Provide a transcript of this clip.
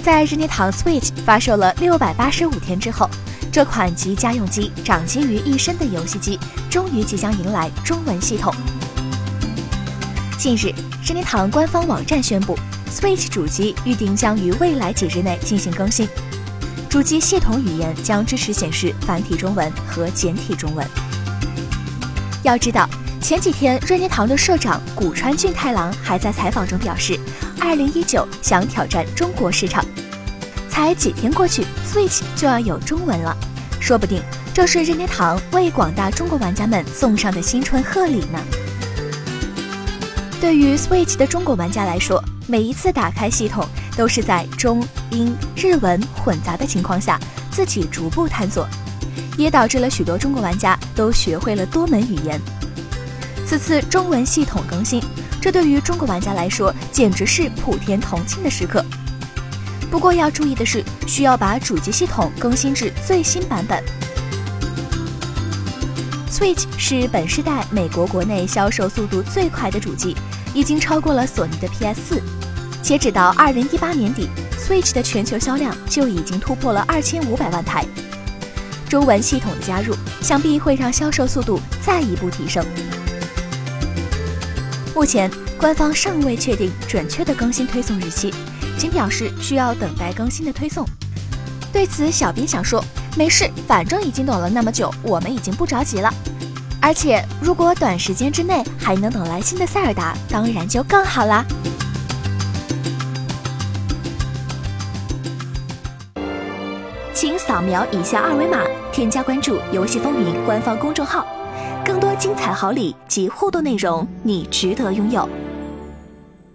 在任天堂 Switch 发售了六百八十五天之后，这款集家用机掌机于一身的游戏机，终于即将迎来中文系统。近日，任天堂官方网站宣布，Switch 主机预定将于未来几日内进行更新，主机系统语言将支持显示繁体中文和简体中文。要知道，前几天任天堂的社长古川俊太郎还在采访中表示，二零一九想挑战中国市场。才几天过去，Switch 就要有中文了，说不定这是任天堂为广大中国玩家们送上的新春贺礼呢。对于 Switch 的中国玩家来说，每一次打开系统都是在中英日文混杂的情况下自己逐步探索，也导致了许多中国玩家都学会了多门语言。此次中文系统更新，这对于中国玩家来说简直是普天同庆的时刻。不过要注意的是，需要把主机系统更新至最新版本。Switch 是本世代美国国内销售速度最快的主机，已经超过了索尼的 PS4。截止到二零一八年底，Switch 的全球销量就已经突破了二千五百万台。中文系统的加入，想必会让销售速度再一步提升。目前官方尚未确定准确的更新推送日期，仅表示需要等待更新的推送。对此，小编想说。没事，反正已经等了那么久，我们已经不着急了。而且，如果短时间之内还能等来新的塞尔达，当然就更好啦。请扫描以下二维码，添加关注“游戏风云”官方公众号，更多精彩好礼及互动内容，你值得拥有。